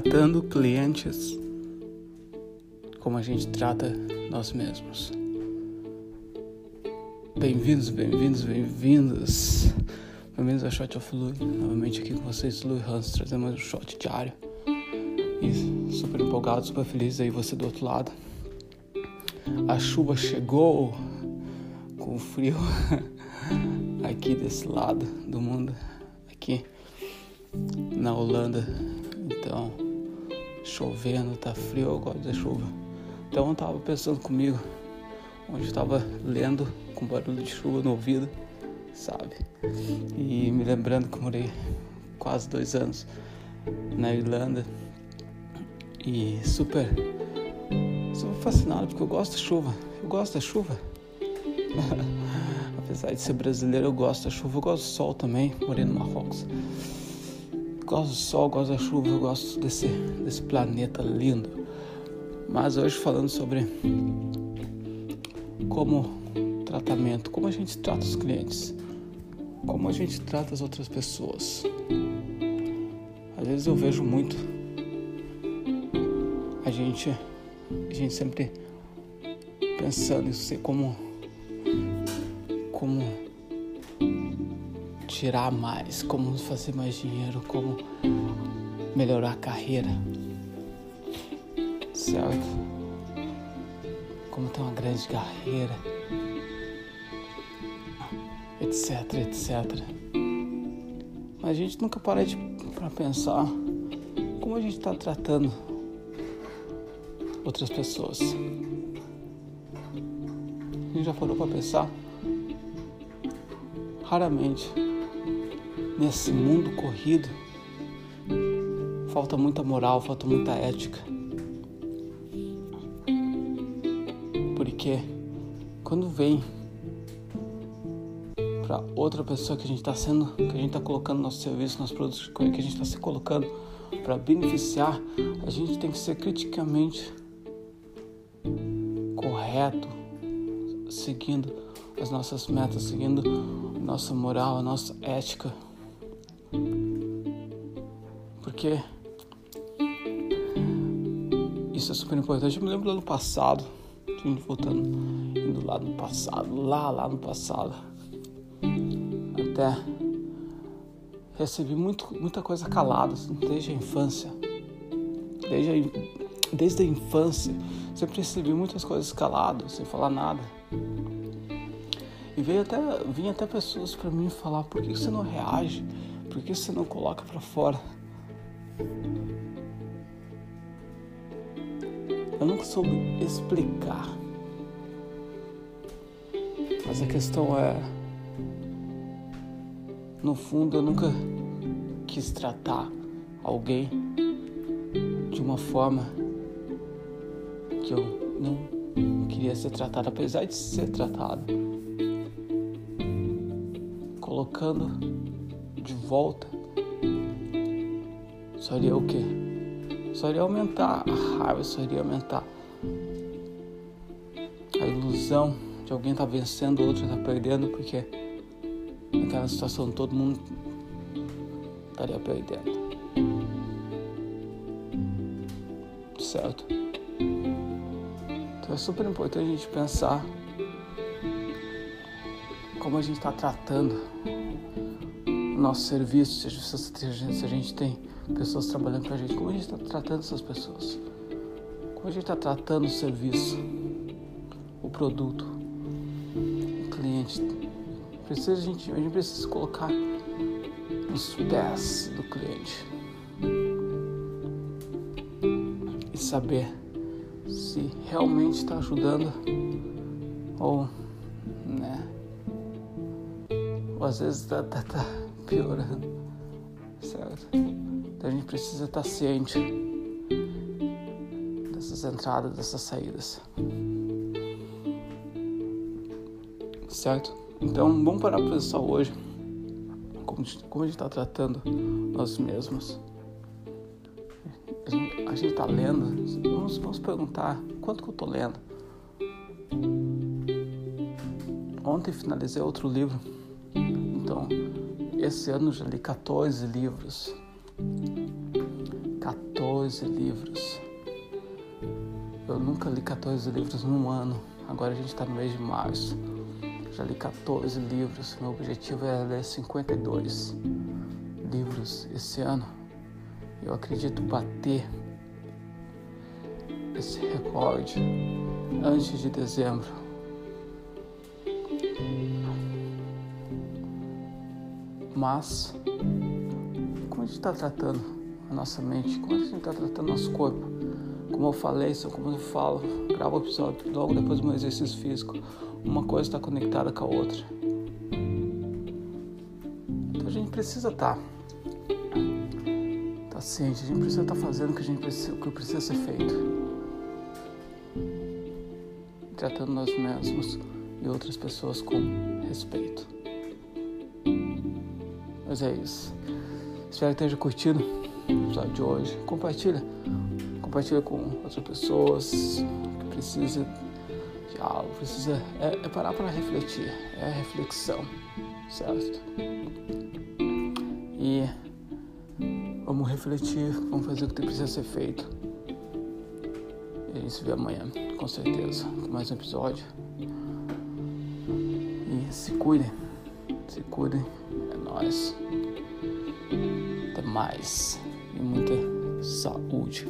tratando clientes como a gente trata nós mesmos. Bem-vindos, bem-vindos, bem-vindos. Bem-vindos ao Shot of Lui. Novamente aqui com vocês, Lui Hans, trazendo mais um shot diário. E super empolgado, super feliz aí você do outro lado. A chuva chegou com frio aqui desse lado do mundo, aqui na Holanda. Então, chovendo, tá frio, eu gosto da chuva. Então eu tava pensando comigo, onde eu tava lendo com barulho de chuva no ouvido, sabe? E me lembrando que morei quase dois anos na Irlanda e super, super fascinado porque eu gosto da chuva. Eu gosto da chuva. Apesar de ser brasileiro, eu gosto da chuva. Eu gosto do sol também. Morei no Marrocos. Gosto do sol, gosto da chuva. Eu gosto desse, desse planeta lindo. Mas hoje falando sobre como tratamento, como a gente trata os clientes, como a gente trata as outras pessoas. Às vezes eu vejo muito a gente, a gente sempre pensando em ser como, como tirar mais, como fazer mais dinheiro, como melhorar a carreira, certo? Como ter uma grande carreira etc, etc. Mas a gente nunca para de para pensar como a gente está tratando outras pessoas. A gente já parou para pensar? Raramente, nesse mundo corrido, falta muita moral, falta muita ética. Porque quando vem para outra pessoa que a gente está sendo, que a gente está colocando nosso serviço, nossos produtos, que a gente está se colocando para beneficiar, a gente tem que ser criticamente correto, seguindo as nossas metas, seguindo nossa moral, a nossa ética. Porque isso é super importante. Eu me lembro do ano passado, voltando, indo lá no passado, lá, lá no passado até recebi muito, muita coisa calada assim, desde a infância. Desde a, desde a infância, sempre recebi muitas coisas calado, sem falar nada. E veio até, vinha até pessoas para mim falar: por que você não reage? Por que você não coloca para fora? Eu nunca soube explicar. Mas a questão é no fundo, eu nunca quis tratar alguém de uma forma que eu não queria ser tratado, apesar de ser tratado. Colocando de volta, só iria o quê? Só iria aumentar a raiva, só iria aumentar a ilusão de alguém estar tá vencendo, o outro tá perdendo, porque naquela situação todo mundo estaria perdendo. Certo? Então é super importante a gente pensar como a gente está tratando nosso serviço, se a gente tem pessoas trabalhando para a gente, como a gente está tratando essas pessoas, como a gente está tratando o serviço, o produto, o cliente, Precisa, a, gente, a gente precisa colocar nos pés do cliente e saber se realmente está ajudando ou, né? Ou às vezes está tá, tá piorando, certo? Então a gente precisa estar ciente dessas entradas, dessas saídas, certo? Então, vamos parar para pensar hoje como, como a gente está tratando nós mesmos. A gente está lendo, vamos, vamos perguntar quanto que eu estou lendo. Ontem finalizei outro livro, esse ano já li 14 livros. 14 14 livros. Eu nunca li 14 livros num ano. Agora a gente está no mês de março. Já li 14 livros. Meu objetivo é ler 52 livros esse ano. Eu acredito bater esse recorde antes de dezembro. Mas, como a gente está tratando a nossa mente, como a gente está tratando nosso corpo, como eu falei, como eu falo, gravo o episódio logo depois do meu exercício físico, uma coisa está conectada com a outra. Então a gente precisa estar tá, tá a gente precisa estar tá fazendo o que a gente precisa, o que precisa ser feito tratando nós mesmos e outras pessoas com respeito. Mas é isso. Espero que esteja curtindo o episódio de hoje. Compartilha. Compartilha com outras pessoas que precisam de algo. Precisa, é, é parar para refletir. É reflexão. Certo? E vamos refletir. Vamos fazer o que precisa ser feito. E a gente se vê amanhã com certeza, com mais um episódio. E se cuidem, se cuidem, nóis. Até mais e muita saúde.